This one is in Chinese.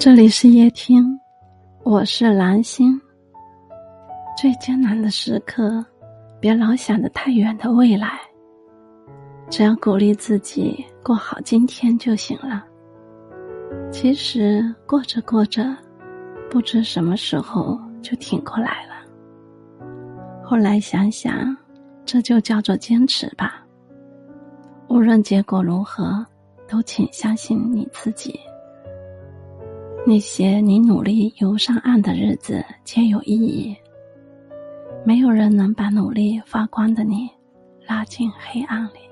这里是夜听，我是蓝星。最艰难的时刻，别老想着太远的未来，只要鼓励自己过好今天就行了。其实过着过着，不知什么时候就挺过来了。后来想想，这就叫做坚持吧。无论结果如何，都请相信你自己。那些你努力游上岸的日子，皆有意义。没有人能把努力发光的你拉进黑暗里。